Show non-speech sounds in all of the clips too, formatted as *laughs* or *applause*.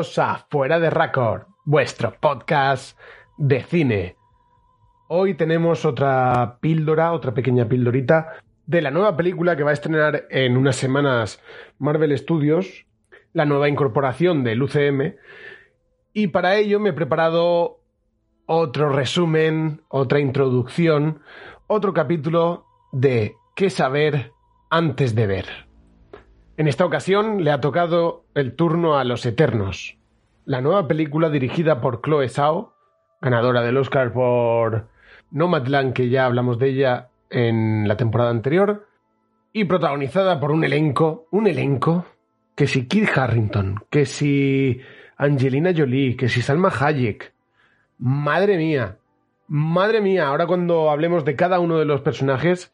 A Fuera de Record, vuestro podcast de cine. Hoy tenemos otra píldora, otra pequeña píldorita de la nueva película que va a estrenar en unas semanas Marvel Studios, la nueva incorporación del UCM. Y para ello me he preparado otro resumen, otra introducción, otro capítulo de qué saber antes de ver. En esta ocasión le ha tocado el turno a Los Eternos, la nueva película dirigida por Chloe Zhao, ganadora del Oscar por Nomadland, que ya hablamos de ella en la temporada anterior, y protagonizada por un elenco, un elenco, que si Kid Harrington, que si Angelina Jolie, que si Salma Hayek, madre mía, madre mía, ahora cuando hablemos de cada uno de los personajes,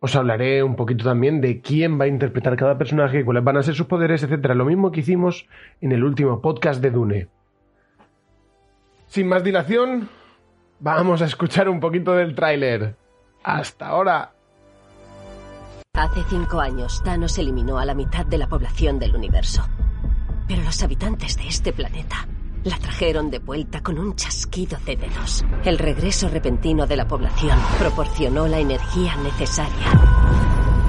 os hablaré un poquito también de quién va a interpretar cada personaje, cuáles van a ser sus poderes, etcétera. Lo mismo que hicimos en el último podcast de Dune. Sin más dilación, vamos a escuchar un poquito del tráiler. Hasta ahora. Hace cinco años, Thanos eliminó a la mitad de la población del universo. Pero los habitantes de este planeta la trajeron de vuelta con un chasquido de dedos. El regreso repentino de la población proporcionó la energía necesaria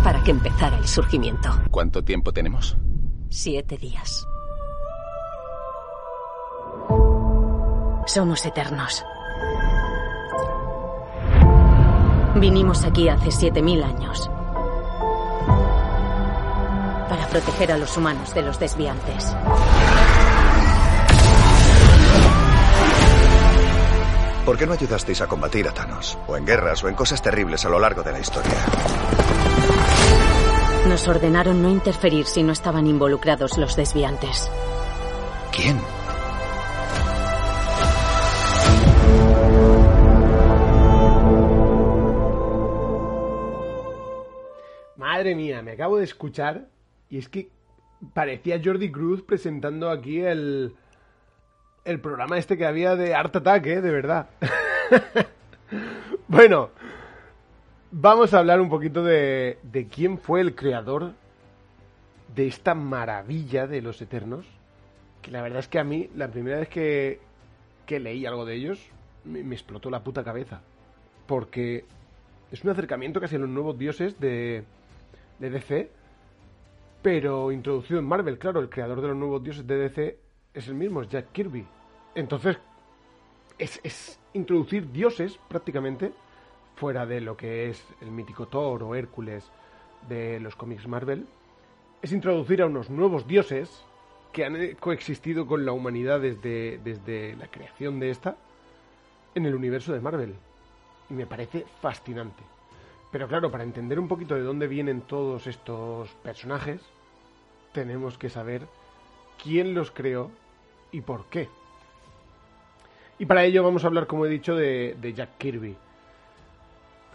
para que empezara el surgimiento. ¿Cuánto tiempo tenemos? Siete días. Somos eternos. Vinimos aquí hace 7.000 años para proteger a los humanos de los desviantes. ¿Por qué no ayudasteis a combatir a Thanos? O en guerras o en cosas terribles a lo largo de la historia. Nos ordenaron no interferir si no estaban involucrados los desviantes. ¿Quién? Madre mía, me acabo de escuchar y es que parecía Jordi Cruz presentando aquí el, el programa este que había de Art Attack, ¿eh? De verdad. *laughs* bueno, vamos a hablar un poquito de, de quién fue el creador de esta maravilla de los Eternos. Que la verdad es que a mí, la primera vez que, que leí algo de ellos, me, explotó la puta cabeza. Porque es un acercamiento casi a los nuevos dioses de, de DC, pero introducido en Marvel, claro, el creador de los nuevos dioses de DC es el mismo, es Jack Kirby. Entonces, es, introducir dioses prácticamente fuera de lo que es el mítico Thor o Hércules de los cómics Marvel. Es introducir a unos nuevos dioses que han coexistido con la humanidad desde, desde la creación de esta en el universo de Marvel. Y me parece fascinante. Pero claro, para entender un poquito de dónde vienen todos estos personajes, tenemos que saber quién los creó y por qué. Y para ello vamos a hablar, como he dicho, de, Jack Kirby.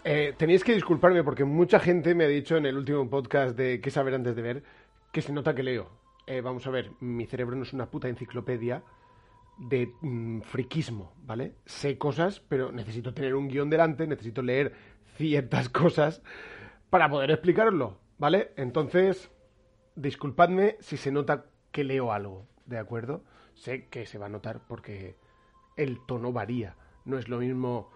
Eh, tenéis que disculparme porque mucha gente me ha dicho en el último podcast de qué saber antes de ver que se nota que leo. Eh, vamos a ver, mi cerebro no es una puta enciclopedia de mm, friquismo, ¿vale? Sé cosas, pero necesito tener un guion delante, necesito leer ciertas cosas para poder explicarlo, ¿vale? Entonces, disculpadme si se nota que leo algo, ¿de acuerdo? Sé que se va a notar porque el tono varía. No es lo mismo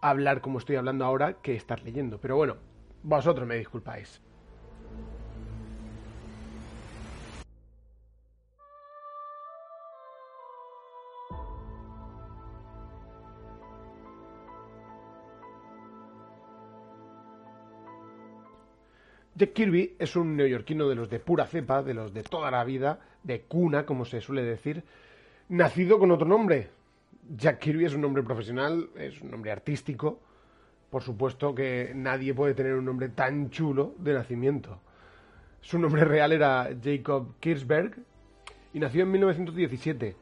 hablar como estoy hablando ahora que estar leyendo. Pero bueno, vosotros me disculpáis. Jack Kirby es un neoyorquino de los de pura cepa, de los de toda la vida, de cuna, como se suele decir, nacido con otro nombre. Jack Kirby es un nombre profesional, es un nombre artístico. Por supuesto que nadie puede tener un nombre tan chulo de nacimiento. Su nombre real era Jacob Kirchberg y nació en 1917.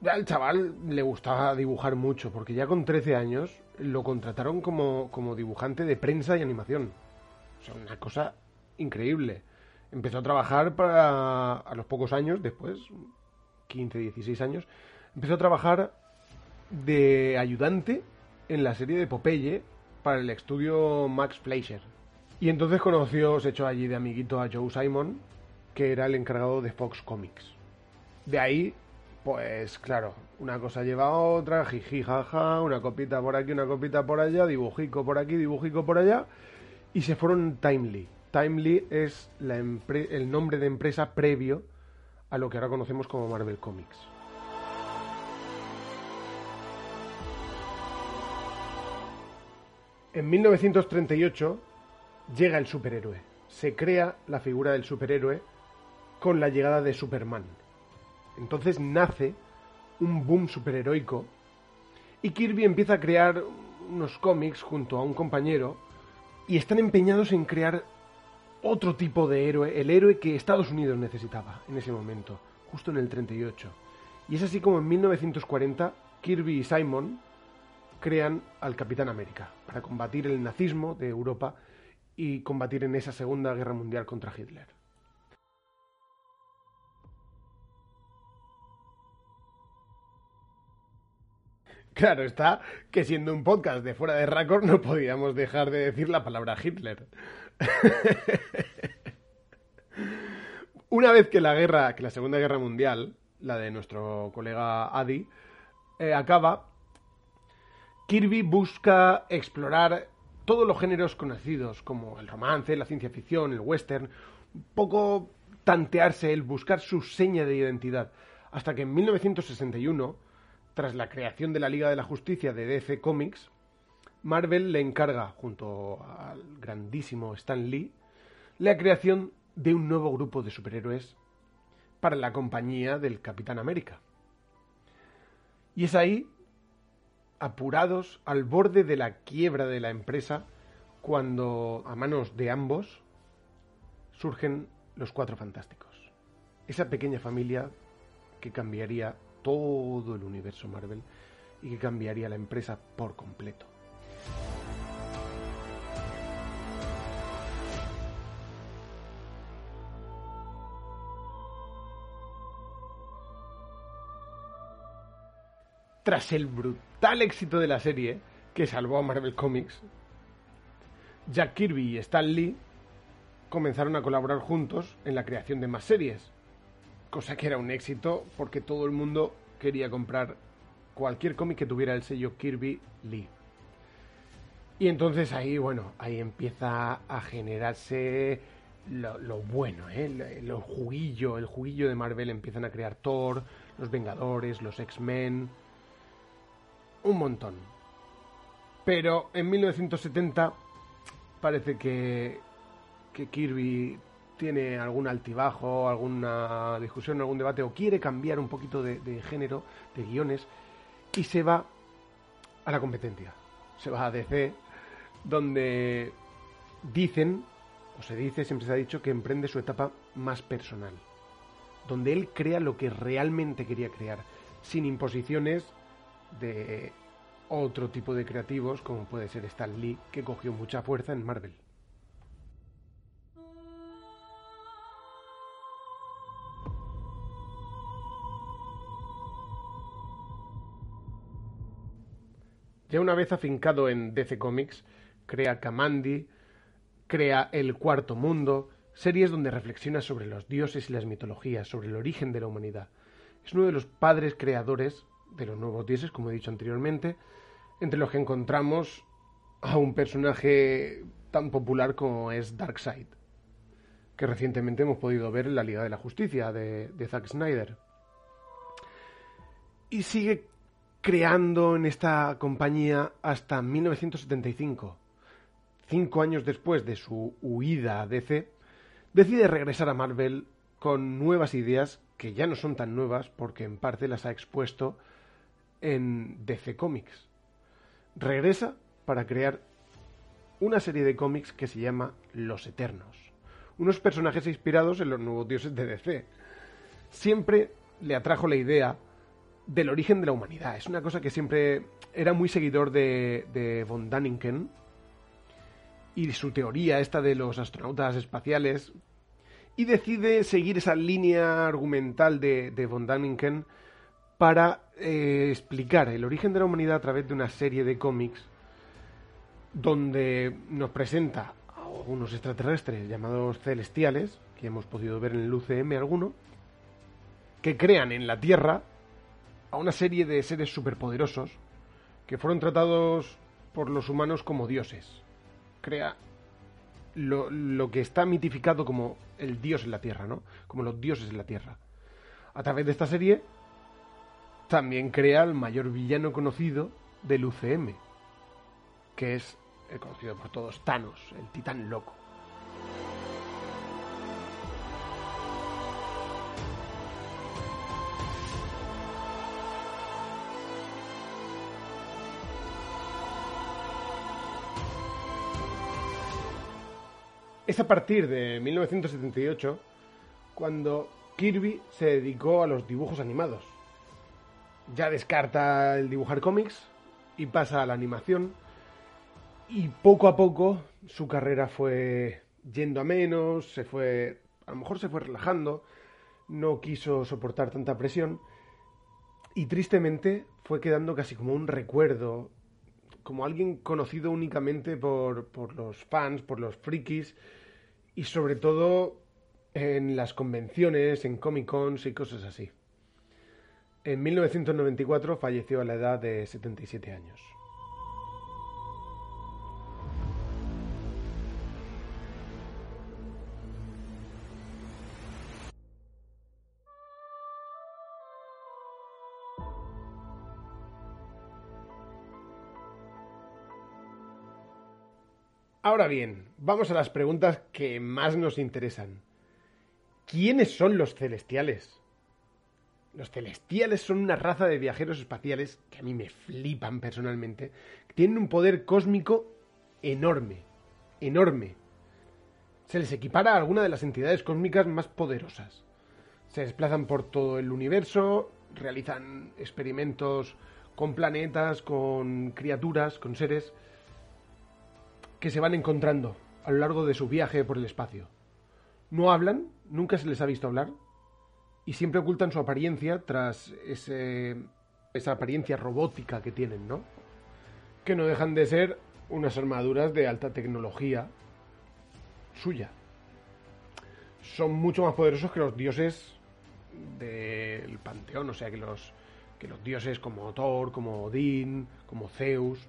Ya al chaval le gustaba dibujar mucho, porque ya con 13 años lo contrataron como, como dibujante de prensa y animación. O sea, una cosa increíble. Empezó a trabajar para, a los pocos años, después, 15, 16 años, empezó a trabajar de ayudante en la serie de Popeye para el estudio Max Fleischer. Y entonces conoció, se echó allí de amiguito a Joe Simon, que era el encargado de Fox Comics. De ahí, pues claro, una cosa lleva a otra, jiji, jaja, una copita por aquí, una copita por allá, dibujico por aquí, dibujico por allá, y se fueron Timely. Timely es el nombre de empresa previo a lo que ahora conocemos como Marvel Comics. En 1938 llega el superhéroe. Se crea la figura del superhéroe con la llegada de Superman. Entonces nace un boom superheroico y Kirby empieza a crear unos cómics junto a un compañero y están empeñados en crear otro tipo de héroe, el héroe que Estados Unidos necesitaba en ese momento, justo en el 38. Y es así como en 1940 Kirby y Simon crean al Capitán América para combatir el nazismo de Europa y combatir en esa Segunda Guerra Mundial contra Hitler. Claro está que siendo un podcast de fuera de récord no podíamos dejar de decir la palabra Hitler. Una vez que la guerra, que la Segunda Guerra Mundial, la de nuestro colega Adi, eh, acaba, Kirby busca explorar todos los géneros conocidos, como el romance, la ciencia ficción, el western, un poco tantearse, el buscar su seña de identidad, hasta que en 1961 tras la creación de la Liga de la Justicia de DC Comics, Marvel le encarga, junto al grandísimo Stan Lee, la creación de un nuevo grupo de superhéroes para la compañía del Capitán América. Y es ahí, apurados al borde de la quiebra de la empresa, cuando a manos de ambos surgen los Cuatro Fantásticos. Esa pequeña familia que cambiaría todo el universo Marvel y que cambiaría la empresa por completo. Tras el brutal éxito de la serie, que salvó a Marvel Comics, Jack Kirby y Stan Lee comenzaron a colaborar juntos en la creación de más series, cosa que era un éxito porque todo el mundo quería comprar cualquier cómic que tuviera el sello Kirby Lee. Y entonces ahí, bueno, ahí empieza a generarse lo, bueno, ¿eh? el, juguillo, el juguillo de Marvel empiezan a crear Thor, los Vengadores, los X-Men, un montón. Pero en 1970 parece que, que Kirby tiene algún altibajo, alguna discusión, algún debate, o quiere cambiar un poquito de, género, de guiones, y se va a la competencia. Se va a DC, donde dicen, o se dice, siempre se ha dicho, que emprende su etapa más personal. Donde él crea lo que realmente quería crear, sin imposiciones de otro tipo de creativos, como puede ser Stan Lee, que cogió mucha fuerza en Marvel. Ya una vez afincado en DC Comics, crea Kamandi, crea El Cuarto Mundo, series donde reflexiona sobre los dioses y las mitologías, sobre el origen de la humanidad. Es uno de los padres creadores de los nuevos dioses, como he dicho anteriormente, entre los que encontramos a un personaje tan popular como es Darkseid, que recientemente hemos podido ver en la Liga de la Justicia de, de Zack Snyder. Y sigue creando en esta compañía hasta 1975. Cinco años después de su huida a DC, decide regresar a Marvel con nuevas ideas que ya no son tan nuevas porque en parte las ha expuesto en DC Comics. Regresa para crear una serie de cómics que se llama Los Eternos, unos personajes inspirados en los nuevos dioses de DC. Siempre le atrajo la idea del origen de la humanidad. Es una cosa que siempre era muy seguidor de, de von Daniken y su teoría esta de los astronautas espaciales y decide seguir esa línea argumental de, von Daniken para eh, explicar el origen de la humanidad a través de una serie de cómics donde nos presenta a unos extraterrestres llamados celestiales, que hemos podido ver en el UCM alguno, que crean en la Tierra a una serie de seres superpoderosos que fueron tratados por los humanos como dioses. Crea lo, lo que está mitificado como el dios en la Tierra, ¿no? Como los dioses en la Tierra. A través de esta serie también crea el mayor villano conocido del UCM, que es el conocido por todos Thanos, el titán loco. Es a partir de 1978 cuando Kirby se dedicó a los dibujos animados. Ya descarta el dibujar cómics y pasa a la animación. Y poco a poco su carrera fue yendo a menos, se fue, a lo mejor se fue relajando, no quiso soportar tanta presión y tristemente fue quedando casi como un recuerdo, como alguien conocido únicamente por, por los fans, por los frikis y sobre todo en las convenciones, en Comic Cons y cosas así. En 1994 falleció a la edad de 77 años. Ahora bien, vamos a las preguntas que más nos interesan. ¿Quiénes son los celestiales? Los celestiales son una raza de viajeros espaciales que a mí me flipan personalmente. Tienen un poder cósmico enorme, enorme. Se les equipara a alguna de las entidades cósmicas más poderosas. Se desplazan por todo el universo, realizan experimentos con planetas, con criaturas, con seres que se van encontrando a lo largo de su viaje por el espacio. No hablan, nunca se les ha visto hablar, y siempre ocultan su apariencia tras ese, esa apariencia robótica que tienen, ¿no? Que no dejan de ser unas armaduras de alta tecnología suya. Son mucho más poderosos que los dioses del panteón, o sea, que los, que los dioses como Thor, como Odín, como Zeus,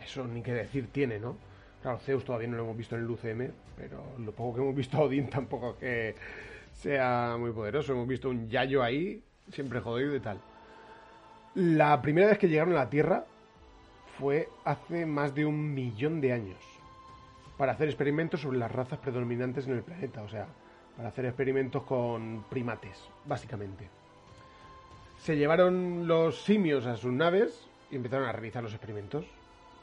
eso ni que decir tiene, ¿no? Claro, Zeus todavía no lo hemos visto en el UCM, pero lo poco que hemos visto a Odín tampoco que sea muy poderoso. Hemos visto un Yayo ahí, siempre jodido y tal. La primera vez que llegaron a la Tierra fue hace más de un millón de años para hacer experimentos sobre las razas predominantes en el planeta, o sea, para hacer experimentos con primates, básicamente. Se llevaron los simios a sus naves y empezaron a realizar los experimentos.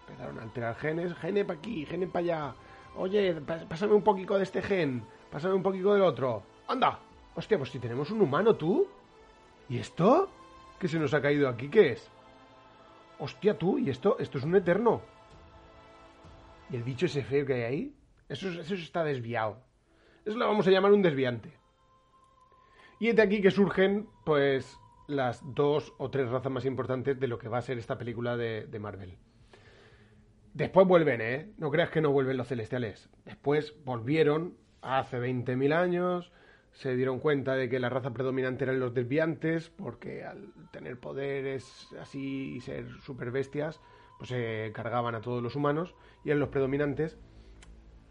Empezaron a alterar genes, gene para aquí, gene para allá. Oye, pásame un poquito de este gen, pásame un poquito del otro. ¡Anda! Hostia, pues si tenemos un humano, tú. ¿Y esto? ¿Qué se nos ha caído aquí? ¿Qué es? Hostia, tú, ¿y esto? Esto es un eterno. ¿Y el bicho ese feo que hay ahí? Eso, eso está desviado. Eso lo vamos a llamar un desviante. Y es de aquí que surgen, pues, las dos o tres razas más importantes de lo que va a ser esta película de, de Marvel. Después vuelven, ¿eh? No creas que no vuelven los celestiales. Después volvieron hace 20.000 años, se dieron cuenta de que la raza predominante eran los desviantes, porque al tener poderes así y ser super bestias, pues se cargaban a todos los humanos y eran los predominantes.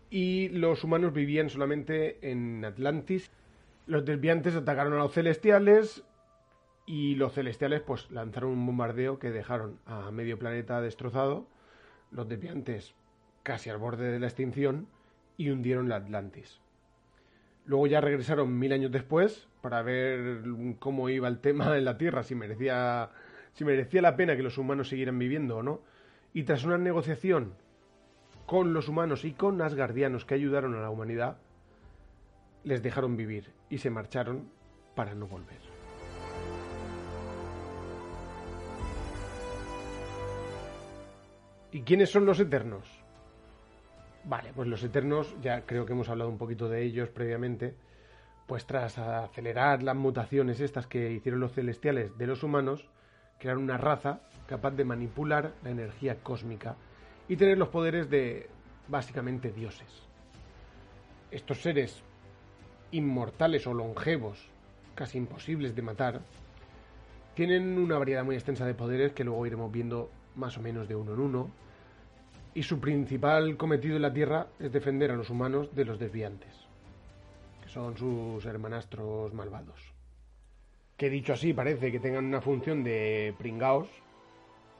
Y los humanos vivían solamente en Atlantis. Los desviantes atacaron a los celestiales y los celestiales pues lanzaron un bombardeo que dejaron a medio planeta destrozado los desviantes casi al borde de la extinción y hundieron la Atlantis. Luego ya regresaron mil años después para ver cómo iba el tema en la Tierra, si merecía, si merecía la pena que los humanos siguieran viviendo o no. Y tras una negociación con los humanos y con asgardianos que ayudaron a la humanidad, les dejaron vivir y se marcharon para no volver. ¿Y quiénes son los eternos? Vale, pues los eternos, ya creo que hemos hablado un poquito de ellos previamente, pues tras acelerar las mutaciones estas que hicieron los celestiales de los humanos, crearon una raza capaz de manipular la energía cósmica y tener los poderes de básicamente dioses. Estos seres inmortales o longevos casi imposibles de matar, tienen una variedad muy extensa de poderes que luego iremos viendo más o menos de uno en uno. Y su principal cometido en la Tierra es defender a los humanos de los desviantes, que son sus hermanastros malvados. Que dicho así parece que tengan una función de pringaos,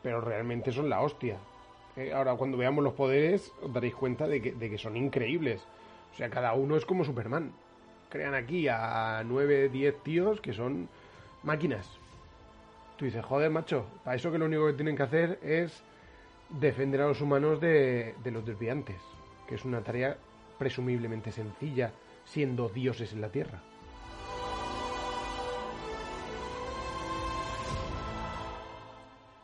pero realmente son la hostia. Eh, ahora, cuando veamos los poderes, os daréis cuenta de que, de que son increíbles. O sea, cada uno es como Superman. Crean aquí a 9, 10 tíos que son máquinas. Tú dices, joder, macho, para eso que lo único que tienen que hacer es defender a los humanos de, los desviantes, que es una tarea presumiblemente sencilla, siendo dioses en la Tierra.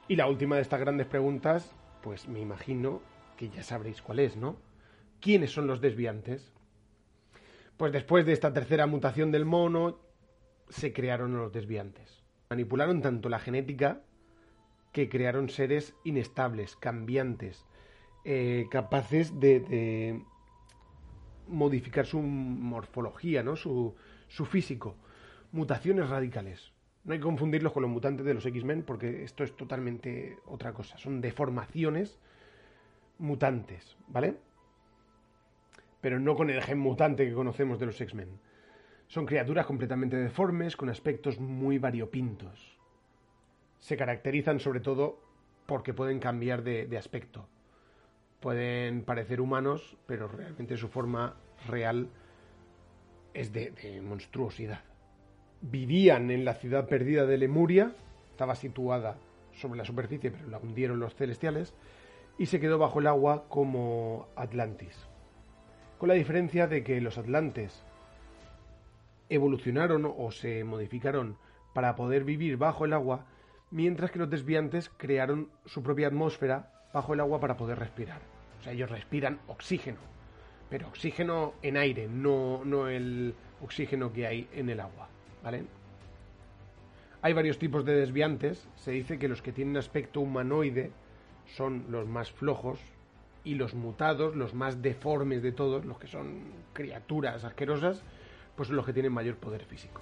Y la última de estas grandes preguntas, pues me imagino que ya sabréis cuál es, ¿no? ¿Quiénes son los desviantes? Pues después de esta tercera mutación del mono, se crearon los desviantes. Manipularon tanto la genética que crearon seres inestables, cambiantes, eh, capaces de, modificar su morfología, ¿no? su, su físico. Mutaciones radicales. No hay que confundirlos con los mutantes de los X-Men porque esto es totalmente otra cosa. Son deformaciones mutantes, ¿vale? Pero no con el gen mutante que conocemos de los X-Men. Son criaturas completamente deformes, con aspectos muy variopintos. Se caracterizan sobre todo porque pueden cambiar de, aspecto. Pueden parecer humanos, pero realmente su forma real es de, de monstruosidad vivían en la ciudad perdida de Lemuria, estaba situada sobre la superficie, pero la hundieron los celestiales, y se quedó bajo el agua como Atlantis. Con la diferencia de que los atlantes evolucionaron o se modificaron para poder vivir bajo el agua, mientras que los desviantes crearon su propia atmósfera bajo el agua para poder respirar. O sea, ellos respiran oxígeno, pero oxígeno en aire, no, no el oxígeno que hay en el agua. ¿Vale? Hay varios tipos de desviantes. Se dice que los que tienen aspecto humanoide son los más flojos y los mutados, los más deformes de todos, los que son criaturas asquerosas, pues son los que tienen mayor poder físico.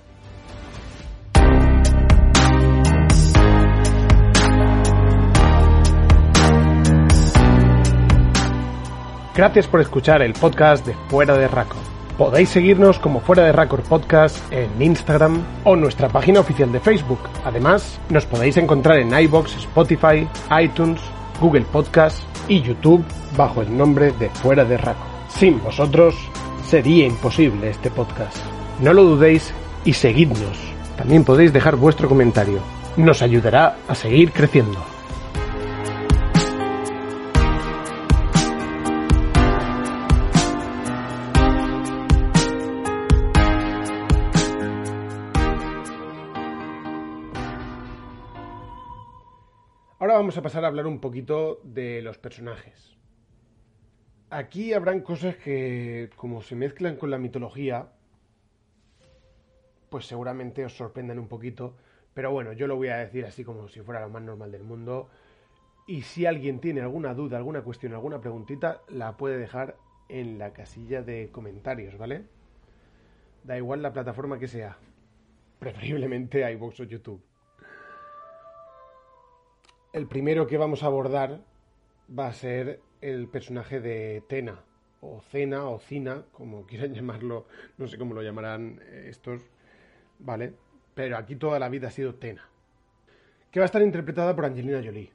Gracias por escuchar el podcast de Fuera de Raco. Podéis seguirnos como Fuera de Record Podcast en Instagram o nuestra página oficial de Facebook. Además, nos podéis encontrar en iBox, Spotify, iTunes, Google Podcast y YouTube bajo el nombre de Fuera de Raco. Sin vosotros sería imposible este podcast. No lo dudéis y seguidnos. También podéis dejar vuestro comentario. Nos ayudará a seguir creciendo. Vamos a pasar a hablar un poquito de los personajes. Aquí habrán cosas que, como se mezclan con la mitología, pues seguramente os sorprendan un poquito. Pero bueno, yo lo voy a decir así como si fuera lo más normal del mundo. Y si alguien tiene alguna duda, alguna cuestión, alguna preguntita, la puede dejar en la casilla de comentarios, ¿vale? Da igual la plataforma que sea. Preferiblemente iVoox o YouTube. El primero que vamos a abordar va a ser el personaje de Tena, o Cena, o Cina, como *laughs* quieran llamarlo, no sé cómo lo llamarán estos, ¿vale? Pero aquí toda la vida ha sido Tena, que va a estar interpretada por Angelina Jolie.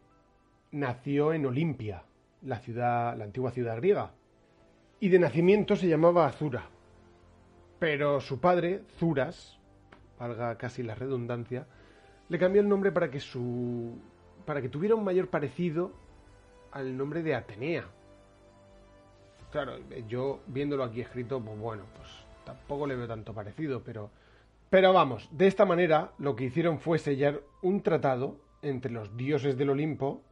Nació en Olimpia, la ciudad, la antigua ciudad griega, y de nacimiento se llamaba Azura. Pero su padre, Zuras, valga casi la redundancia, le cambió el nombre para que su para que tuviera un mayor parecido al nombre de Atenea. Claro, yo viéndolo aquí escrito, pues bueno, pues tampoco le veo tanto parecido, pero pero vamos, de esta manera lo que hicieron fue sellar un tratado entre los dioses del Olimpo,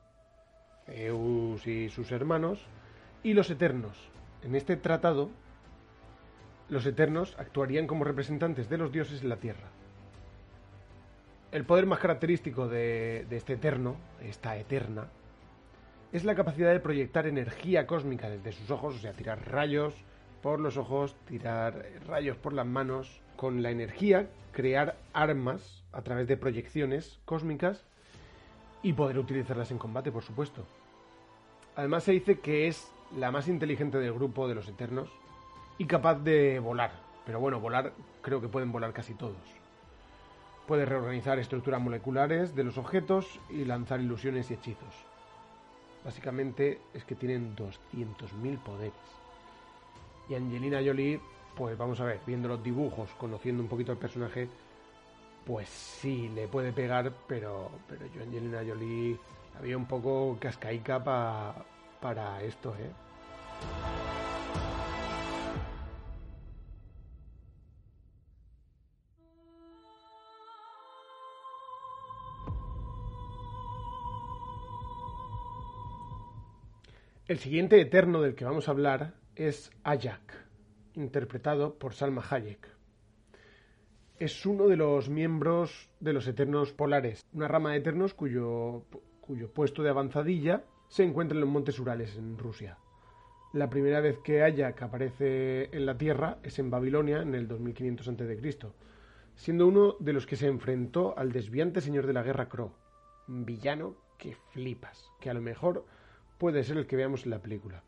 Zeus y sus hermanos, y los Eternos. En este tratado, los Eternos actuarían como representantes de los dioses en la Tierra. El poder más característico de, de, este eterno, esta eterna, es la capacidad de proyectar energía cósmica desde sus ojos, o sea, tirar rayos por los ojos, tirar rayos por las manos, con la energía crear armas a través de proyecciones cósmicas y poder utilizarlas en combate, por supuesto. Además se dice que es la más inteligente del grupo de los Eternos y capaz de volar. Pero bueno, volar creo que pueden volar casi todos. Puede reorganizar estructuras moleculares de los objetos y lanzar ilusiones y hechizos. Básicamente es que tienen 200.000 poderes. Y Angelina Jolie, pues vamos a ver, viendo los dibujos, conociendo un poquito al personaje, pues sí, le puede pegar, pero, pero yo Angelina Jolie había un poco cascaica para esto, ¿eh? El siguiente eterno del que vamos a hablar es Ajak, interpretado por Salma Hayek. Es uno de los miembros de los Eternos Polares, una rama de Eternos cuyo, cuyo puesto de avanzadilla se encuentra en los Montes Urales, en Rusia. La primera vez que Ajak aparece en la Tierra es en Babilonia, en el 2500 a.C., siendo uno de los que se enfrentó al desviante señor de la guerra Kro, un villano que flipas, que a lo mejor puede ser el que veamos en la película.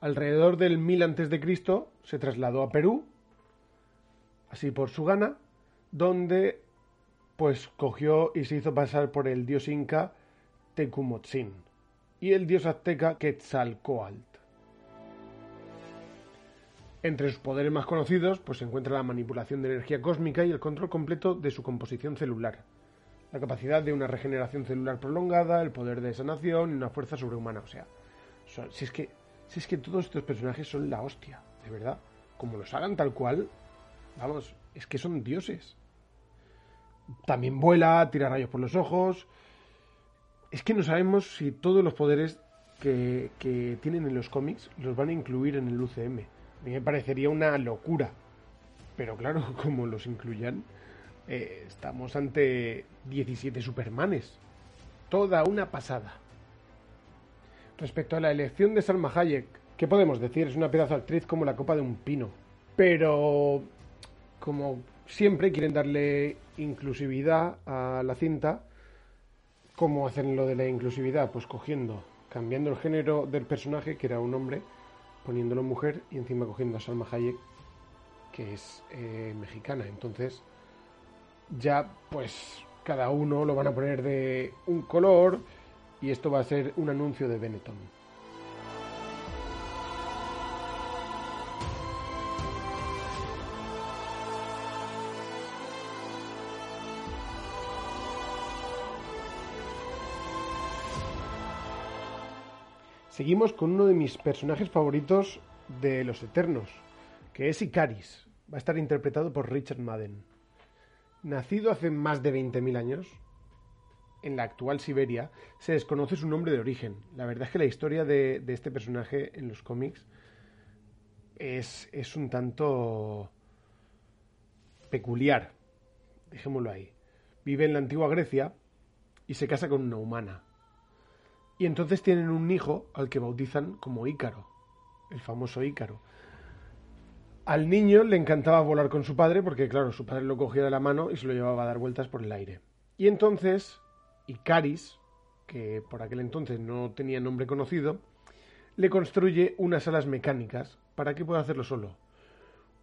Alrededor del 1000 a.C. se trasladó a Perú, así por su gana, donde pues cogió y se hizo pasar por el dios inca Tecumotzin y el dios azteca Quetzalcoatl. Entre sus poderes más conocidos pues, se encuentra la manipulación de energía cósmica y el control completo de su composición celular, la capacidad de una regeneración celular prolongada, el poder de sanación y una fuerza sobrehumana. O sea, si, es que, es que todos estos personajes son la hostia, de verdad. Como los hagan tal cual, vamos, es que son dioses. También vuela, tira rayos por los ojos. Es que no sabemos si todos los poderes que, que tienen en los cómics los van a incluir en el UCM. A mí me parecería una locura. Pero claro, *laughs* como los incluyan, eh, estamos ante 17 Supermanes. Toda una pasada. Respecto a la elección de Salma Hayek, ¿qué podemos decir? Es una pedazo actriz como la copa de un pino. Pero, como siempre, quieren darle inclusividad a la cinta. ¿Cómo hacen lo de la inclusividad? Pues cogiendo, cambiando el género del personaje, que era un hombre, poniéndolo mujer y encima cogiendo a Salma Hayek, que es eh, mexicana. Entonces, ya pues cada uno lo van a poner de un color y esto va a ser un anuncio de Benetton. Seguimos con uno de mis personajes favoritos de Los Eternos, que es Icaris. Va a estar interpretado por Richard Madden. Nacido hace más de 20.000 años, en la actual Siberia, se desconoce su nombre de origen. La verdad es que la historia de, este personaje en los cómics es, es un tanto peculiar, dejémoslo ahí. Vive en la antigua Grecia y se casa con una humana. Y entonces tienen un hijo al que bautizan como Ícaro, el famoso Ícaro. Al niño le encantaba volar con su padre porque, claro, su padre lo cogía de la mano y se lo llevaba a dar vueltas por el aire. Y entonces, Icaris, que por aquel entonces no tenía nombre conocido, le construye unas alas mecánicas para que pueda hacerlo solo.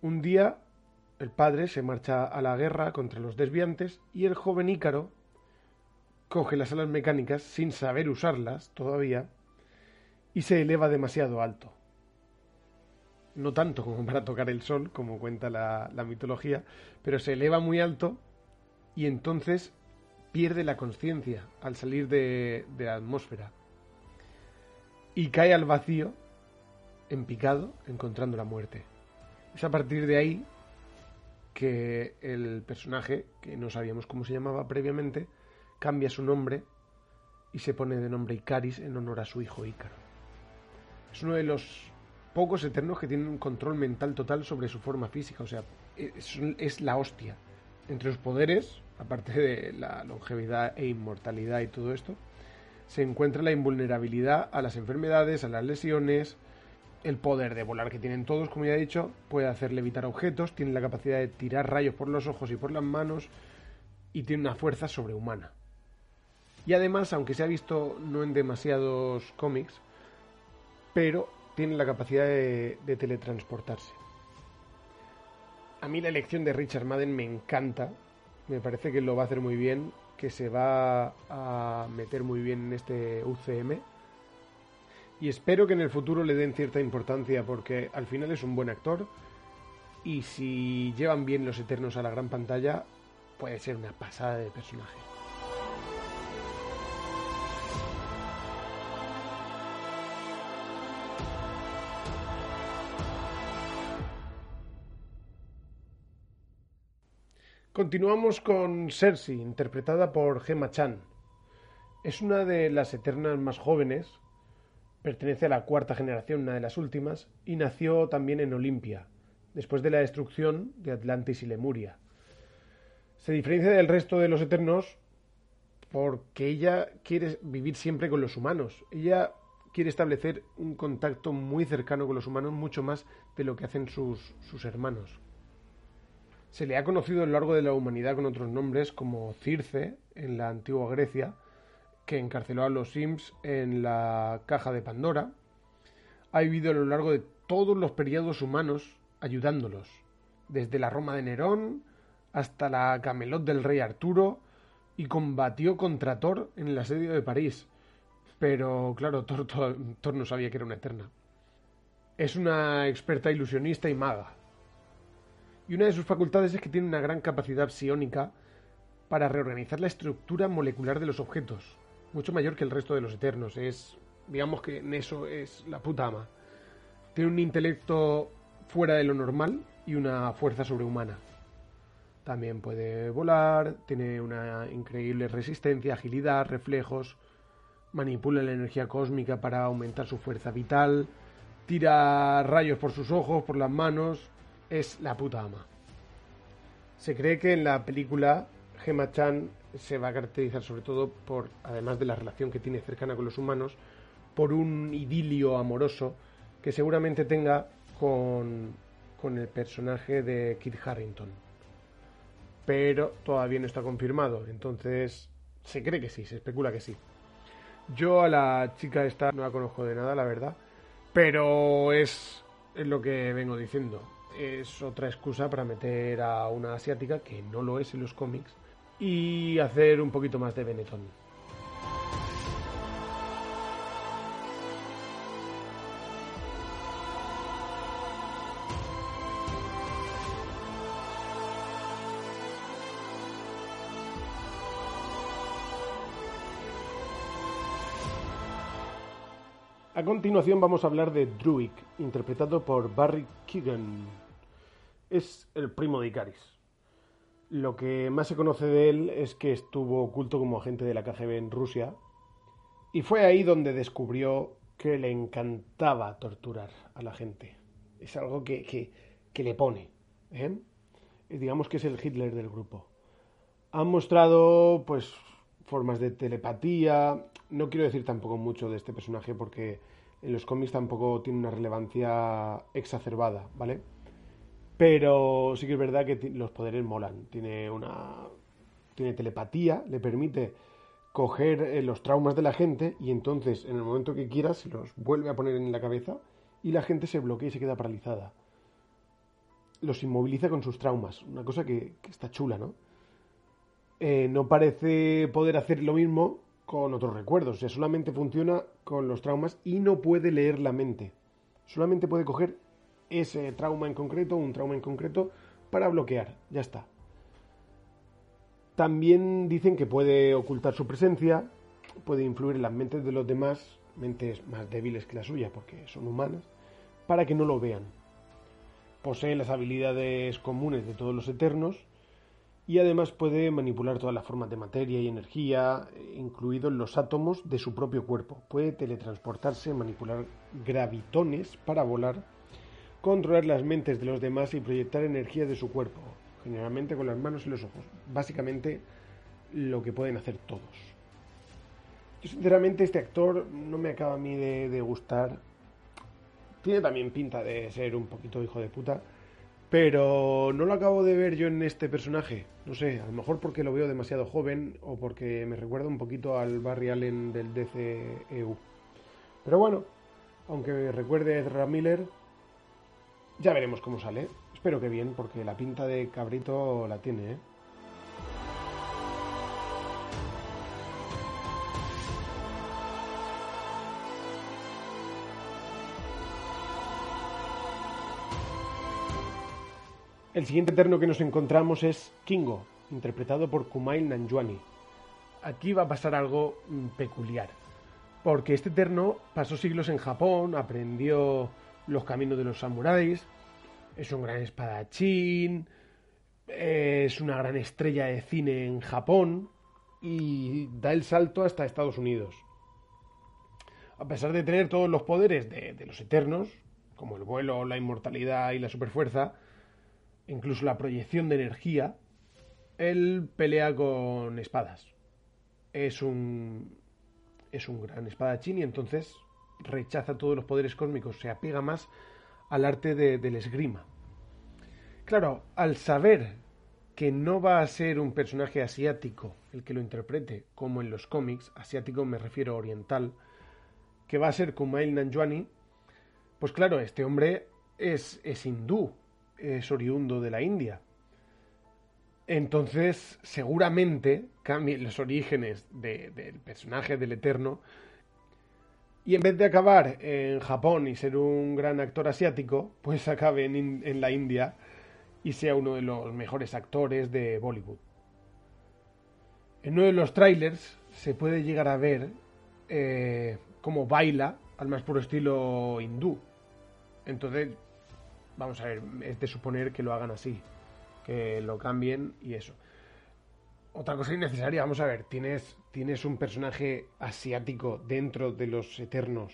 Un día, el padre se marcha a la guerra contra los desviantes y el joven Ícaro coge las alas mecánicas sin saber usarlas todavía y se eleva demasiado alto. No tanto como para tocar el sol, como cuenta la, mitología, pero se eleva muy alto y entonces pierde la conciencia al salir de, de la atmósfera y cae al vacío en picado encontrando la muerte. Es a partir de ahí que el personaje, que no sabíamos cómo se llamaba previamente, cambia su nombre y se pone de nombre Icaris en honor a su hijo Ícaro. Es uno de los pocos eternos que tienen un control mental total sobre su forma física, o sea, es, la hostia. Entre sus poderes, aparte de la longevidad e inmortalidad y todo esto, se encuentra la invulnerabilidad a las enfermedades, a las lesiones el poder de volar que tienen todos, como ya he dicho, puede hacer levitar objetos, tiene la capacidad de tirar rayos por los ojos y por las manos y tiene una fuerza sobrehumana. Y además, aunque se ha visto no en demasiados cómics, pero tiene la capacidad de, de teletransportarse. A mí la elección de Richard Madden me encanta, me parece que lo va a hacer muy bien, que se va a meter muy bien en este UCM y espero que en el futuro le den cierta importancia porque al final es un buen actor y si llevan bien los Eternos a la gran pantalla puede ser una pasada de personaje. Continuamos con Cersei, interpretada por Gemma Chan. Es una de las Eternas más jóvenes Pertenece a la cuarta generación, una de las últimas, y nació también en Olimpia, después de la destrucción de Atlantis y Lemuria. Se diferencia del resto de los Eternos porque ella quiere vivir siempre con los humanos. Ella quiere establecer un contacto muy cercano con los humanos, mucho más de lo que hacen sus, sus hermanos. Se le ha conocido a lo largo de la humanidad con otros nombres como Circe en la antigua Grecia, que encarceló a los Sims en la caja de Pandora, ha vivido a lo largo de todos los periodos humanos ayudándolos, desde la Roma de Nerón hasta la Camelot del rey Arturo, y combatió contra Thor en el asedio de París. Pero claro, Thor, Thor no sabía que era una eterna. Es una experta ilusionista y maga. Y una de sus facultades es que tiene una gran capacidad psiónica para reorganizar la estructura molecular de los objetos mucho mayor que el resto de los Eternos. Es, digamos que en eso es la puta ama. Tiene un intelecto fuera de lo normal y una fuerza sobrehumana. También puede volar, tiene una increíble resistencia, agilidad, reflejos, manipula la energía cósmica para aumentar su fuerza vital, tira rayos por sus ojos, por las manos, es la puta ama. Se cree que en la película Gemma Chan se va a caracterizar sobre todo por, además de la relación que tiene cercana con los humanos, por un idilio amoroso que seguramente tenga con, con el personaje de Kit Harrington. Pero todavía no está confirmado, entonces se cree que sí, se especula que sí. Yo a la chica esta no la conozco de nada, la verdad, pero es, es lo que vengo diciendo. Es otra excusa para meter a una asiática que no lo es en los cómics y hacer un poquito más de Benetton. A continuación vamos a hablar de Druid, interpretado por Barry Keegan. Es el primo de Icaris. Lo que más se conoce de él es que estuvo oculto como agente de la KGB en Rusia y fue ahí donde descubrió que le encantaba torturar a la gente. Es algo que, le pone. ¿eh? Digamos que es el Hitler del grupo. Han mostrado pues formas de telepatía. No quiero decir tampoco mucho de este personaje porque en los cómics tampoco tiene una relevancia exacerbada, ¿vale? Pero sí que es verdad que los poderes molan. Tiene una. Tiene telepatía, le permite coger eh, los traumas de la gente y entonces en el momento que quiera se los vuelve a poner en la cabeza y la gente se bloquea y se queda paralizada. Los inmoviliza con sus traumas, una cosa que, está chula, ¿no? Eh, no parece poder hacer lo mismo con otros recuerdos, o sea, solamente funciona con los traumas y no puede leer la mente. Solamente puede coger ese trauma en concreto, un trauma en concreto, para bloquear. Ya está. También dicen que puede ocultar su presencia, puede influir en las mentes de los demás, mentes más débiles que la suya, porque son humanas, para que no lo vean. Posee las habilidades comunes de todos los eternos y además puede manipular todas las formas de materia y energía, incluidos los átomos de su propio cuerpo. Puede teletransportarse, manipular gravitones para volar controlar las mentes de los demás y proyectar energía de su cuerpo, generalmente con las manos y los ojos. Básicamente lo que pueden hacer todos. Yo sinceramente este actor no me acaba a mí de, gustar Tiene también pinta de ser un poquito hijo de puta. Pero no lo acabo de ver yo en este personaje. No sé, a lo mejor porque lo veo demasiado joven o porque me recuerda un poquito al Barry Allen del DCEU. Pero bueno, aunque me recuerde a Ezra Miller, ya veremos cómo sale. Espero que bien, porque la pinta de cabrito la tiene, ¿eh? El siguiente eterno que nos encontramos es Kingo, interpretado por Kumail Nanjiani. Aquí va a pasar algo mm, peculiar, porque este eterno pasó siglos en Japón, aprendió los caminos de los samuráis, es un gran espadachín, es una gran estrella de cine en Japón y da el salto hasta Estados Unidos. A pesar de tener todos los poderes de, de los eternos, como el vuelo, la inmortalidad y la superfuerza, incluso la proyección de energía, él pelea con espadas. Es un es un gran espadachín y entonces rechaza todos los poderes cósmicos, se apega más al arte de, del esgrima. Claro, al saber que no va a ser un personaje asiático el que lo interprete, como en los cómics, asiático me refiero a oriental, que va a ser Kumail Nanjiani, pues claro, este hombre es, es hindú, es oriundo de la India. Entonces, seguramente cambien los orígenes de, del personaje del Eterno. Y en vez de acabar en Japón y ser un gran actor asiático, pues acabe en, en la India y sea uno de los mejores actores de Bollywood. En uno de los trailers se puede llegar a ver eh, cómo baila al más puro estilo hindú. Entonces, vamos a ver, es de suponer que lo hagan así, que lo cambien y eso. Otra cosa innecesaria, vamos a ver, tienes, tienes un personaje asiático dentro de los Eternos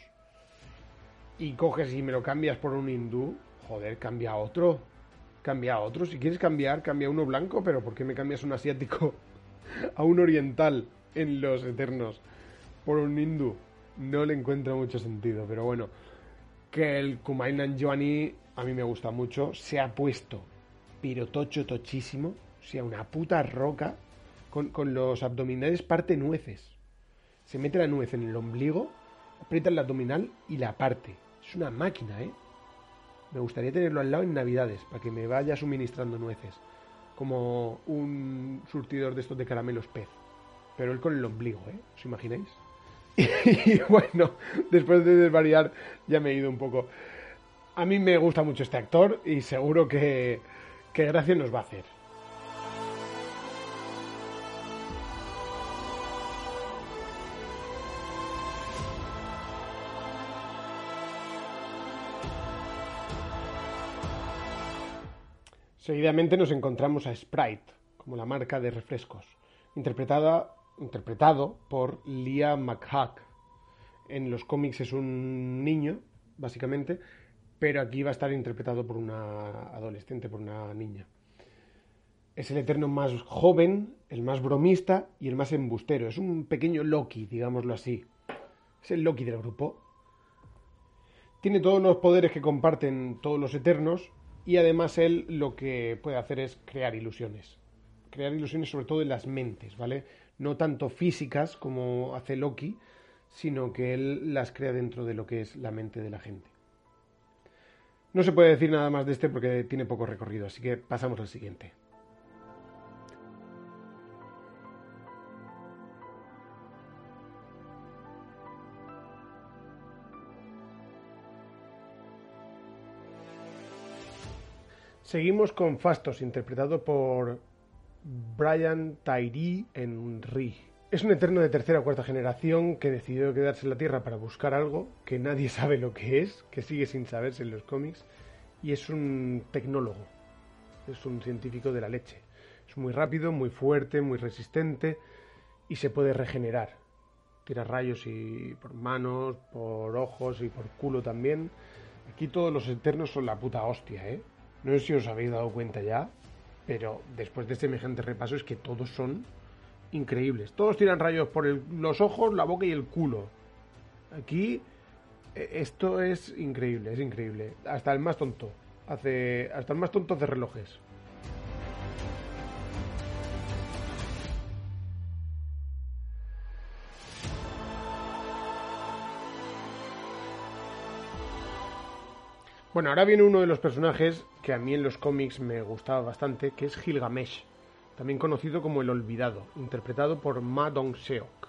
y coges y me lo cambias por un hindú, joder, cambia a otro, cambia a otro. Si quieres cambiar, cambia a uno blanco, pero ¿por qué me cambias un asiático *laughs* a un oriental en los Eternos por un hindú? No le encuentro mucho sentido, pero bueno, que el Kumail Nanjiani a mí me gusta mucho, se ha puesto pirotocho tochísimo, o sea, una puta roca, con, con, los abdominales parte nueces. Se mete la nuez en el ombligo, aprieta el abdominal y la parte. Es una máquina, ¿eh? Me gustaría tenerlo al lado en Navidades, para que me vaya suministrando nueces. Como un surtidor de estos de caramelos pez. Pero él con el ombligo, ¿eh? ¿Os imagináis? *laughs* y bueno, después de desvariar, ya me he ido un poco. A mí me gusta mucho este actor y seguro que, que gracia nos va a hacer. Seguidamente nos encontramos a Sprite, como la marca de refrescos, interpretada, interpretado por Liam McHugh. En los cómics es un niño, básicamente, pero aquí va a estar interpretado por una adolescente, por una niña. Es el eterno más joven, el más bromista y el más embustero. Es un pequeño Loki, digámoslo así. Es el Loki del grupo. Tiene todos los poderes que comparten todos los eternos y además él lo que puede hacer es crear ilusiones. Crear ilusiones sobre todo en las mentes, ¿vale? No tanto físicas como hace Loki, sino que él las crea dentro de lo que es la mente de la gente. No se puede decir nada más de este porque tiene poco recorrido, así que pasamos al siguiente. Seguimos con Fastos, interpretado por Brian Tyree Henry. Es un eterno de tercera o cuarta generación que decidió quedarse en la Tierra para buscar algo que nadie *laughs* sabe lo que es, que sigue sin saberse en los cómics, y es un tecnólogo, es un científico de la leche. Es muy rápido, muy fuerte, muy resistente y se puede regenerar. Tira rayos y por manos, por ojos y por culo también. Aquí todos los eternos son la puta hostia, ¿eh? No sé si os habéis dado cuenta ya, pero después de semejante repaso es que todos son increíbles. Todos tiran rayos por los ojos, la boca y el culo. Aquí E- Esto es increíble, es increíble. Hasta el más tonto hace, hasta el más tonto hace relojes. Bueno, ahora viene uno de los personajes que a mí en los cómics me gustaba bastante, que es Gilgamesh, también conocido como el Olvidado, interpretado por Ma Dong-seok.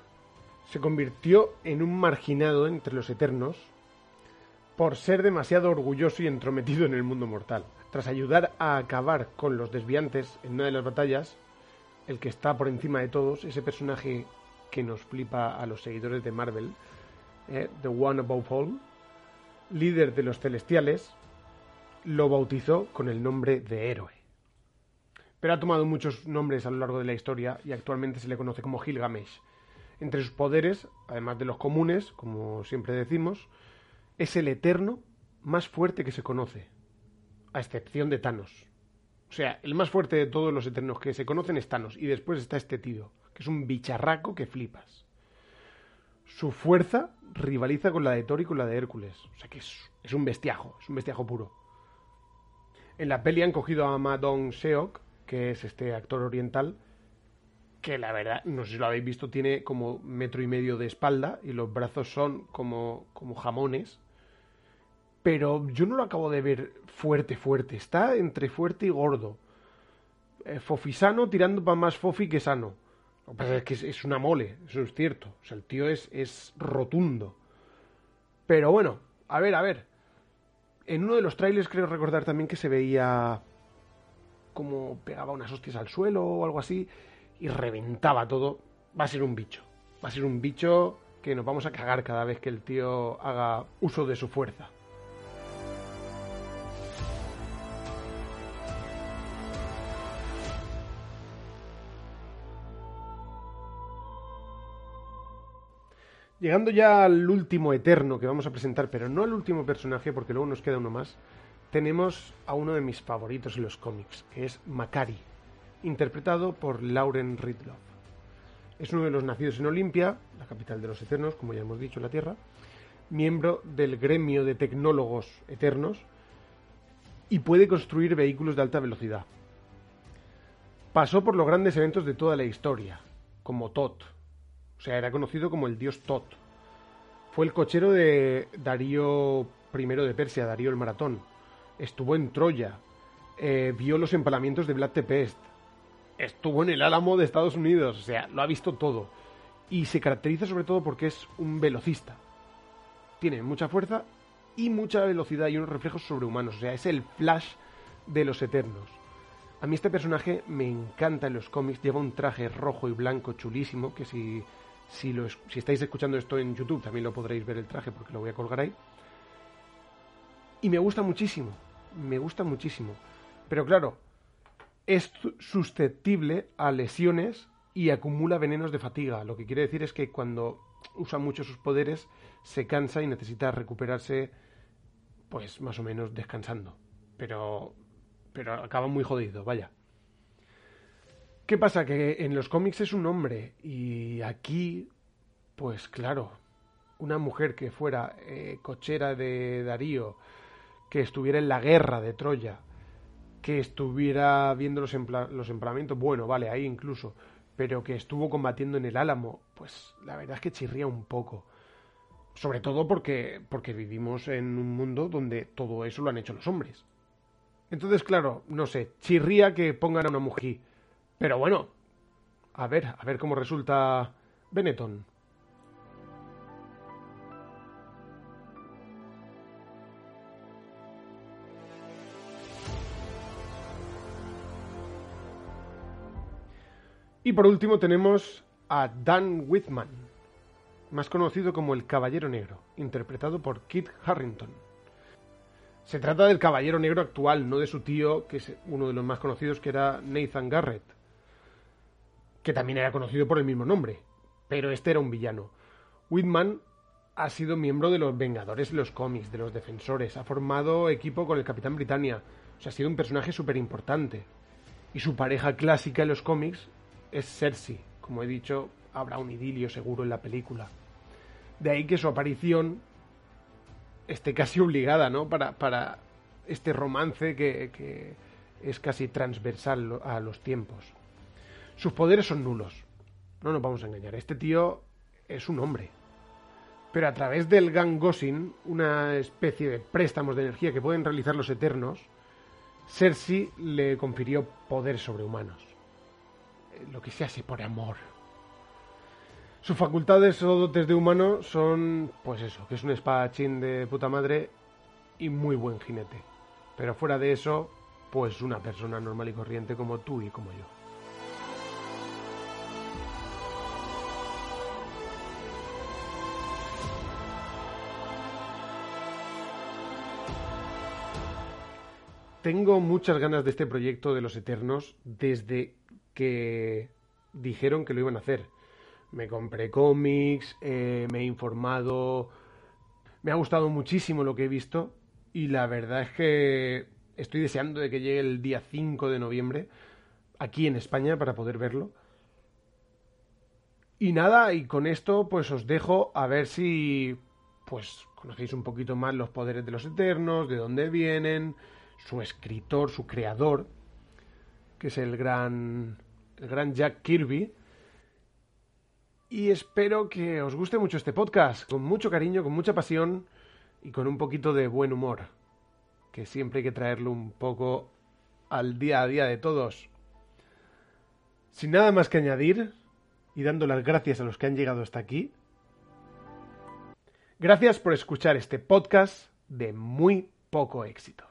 Se convirtió en un marginado entre los Eternos por ser demasiado orgulloso y entrometido en el mundo mortal. Tras ayudar a acabar con los desviantes en una de las batallas, el que está por encima de todos, ese personaje que nos flipa a los seguidores de Marvel, eh, The One Above All, líder de los celestiales, lo bautizó con el nombre de héroe. Pero ha tomado muchos nombres a lo largo de la historia y actualmente se le conoce como Gilgamesh. Entre sus poderes, además de los comunes, como siempre decimos, es el eterno más fuerte que se conoce, a excepción de Thanos. O sea, el más fuerte de todos los eternos que se conocen es Thanos, y después está este tío, que es un bicharraco que flipas. Su fuerza rivaliza con la de Thor y con la de Hércules. O sea que es, un bestiajo, es un bestiajo puro. En la peli han cogido a Ma Dong-seok, que es este actor oriental, que la verdad, no sé si lo habéis visto, tiene como metro y medio de espalda y los brazos son como, como jamones. Pero yo no lo acabo de ver fuerte, fuerte. Está entre fuerte y gordo. Eh, fofisano tirando para más fofi que sano. Lo que pasa es que es, una mole, eso es cierto. O sea, el tío es, es rotundo. Pero bueno, a ver, a ver. En uno de los trailers creo recordar también que se veía como pegaba unas hostias al suelo o algo así y reventaba todo. Va a ser un bicho. Va a ser un bicho que nos vamos a cagar cada vez que el tío haga uso de su fuerza. Llegando ya al último eterno que vamos a presentar, pero no al último personaje, porque luego nos queda uno más, tenemos a uno de mis favoritos en los cómics, que es Makari, interpretado por Lauren Ridloff. Es uno de los nacidos en Olimpia, la capital de los Eternos, como ya hemos dicho, la Tierra, miembro del gremio de tecnólogos eternos y puede construir vehículos de alta velocidad. Pasó por los grandes eventos de toda la historia, como Tot, o sea, era conocido como el dios Tot. Fue el cochero de Darío I de Persia, Darío el Maratón. Estuvo en Troya. eh, vio los empalamientos de Vlad Tepest. Estuvo en el Álamo de Estados Unidos. O sea, lo ha visto todo. Y se caracteriza sobre todo porque es un velocista. Tiene mucha fuerza y mucha velocidad y unos reflejos sobrehumanos. O sea, es el Flash de los Eternos. A mí este personaje me encanta en los cómics. Lleva un traje rojo y blanco chulísimo. Que si, si, lo si estáis escuchando esto en YouTube también lo podréis ver el traje porque lo voy a colgar ahí. Y me gusta muchísimo. Me gusta muchísimo. Pero claro, es su- susceptible a lesiones y acumula venenos de fatiga. Lo que quiere decir es que cuando usa mucho sus poderes se cansa y necesita recuperarse pues más o menos descansando. Pero pero acaba muy jodido, vaya. ¿Qué pasa? Que en los cómics es un hombre y aquí, pues claro, una mujer que fuera eh, cochera de Darío, que estuviera en la guerra de Troya, que estuviera viendo los, los bueno, vale, ahí incluso, pero que estuvo combatiendo en el Álamo, pues la verdad es que chirría un poco. Sobre todo porque, porque vivimos en un mundo donde todo eso lo han hecho los hombres. Entonces, claro, no sé, chirría que pongan a una mujer. Pero bueno, a ver, a ver cómo resulta Benetton. Y por último tenemos a Dan Whitman, más conocido como el Caballero Negro, interpretado por Kit Harrington. Se trata del Caballero Negro actual, no de su tío, que es uno de los más conocidos, que era Nathan Garrett, que también era conocido por el mismo nombre, pero este era un villano. Whitman ha sido miembro de los Vengadores de los cómics, de los Defensores, ha formado equipo con el Capitán Britannia, o sea, ha sido un personaje súper importante. Y su pareja clásica en los cómics es Cersei, como he dicho, habrá un idilio seguro en la película. De ahí que su aparición esté casi *laughs* obligada, ¿no? Para, este romance que, que es casi transversal a los tiempos. Sus poderes son nulos. No nos vamos a engañar. Este tío es un hombre. Pero a través del Gangosin, una especie de préstamos de energía que pueden realizar los Eternos, Cersei le confirió poderes sobrehumanos. Lo que se hace por amor. Sus facultades o dotes de humano son, pues eso, que es un espadachín de puta madre y muy buen jinete. Pero fuera de eso, pues una persona normal y corriente como tú y como yo. Tengo muchas ganas de este proyecto de los Eternos desde que dijeron que lo iban a hacer. Me compré cómics, eh, me he informado, me ha gustado muchísimo lo que he visto y la verdad es que estoy deseando de que llegue el día 5 de noviembre aquí en España para poder verlo. Y nada, y con esto pues os dejo a ver si pues conocéis un poquito más los poderes de los Eternos, de dónde vienen, su escritor, su creador, que es el gran el gran Jack Kirby. Y espero que os guste mucho este podcast, con mucho cariño, con mucha pasión y con un poquito de buen humor, que siempre hay que traerlo un poco al día a día de todos. Sin nada más que añadir, y dando las gracias a los que han llegado hasta aquí, gracias por escuchar este podcast de muy poco éxito.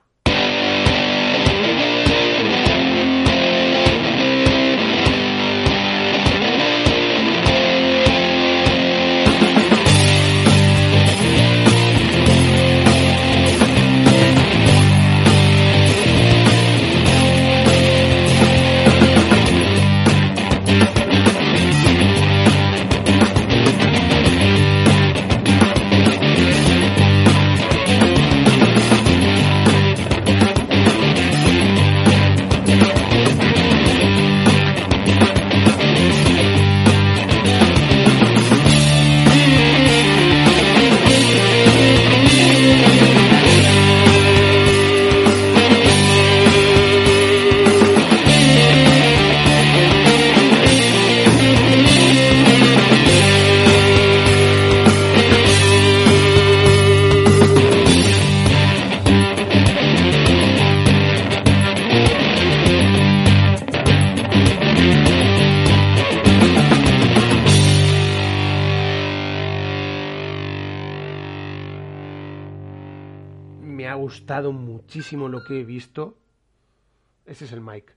Muchísimo lo que he visto. Ese es el Mike.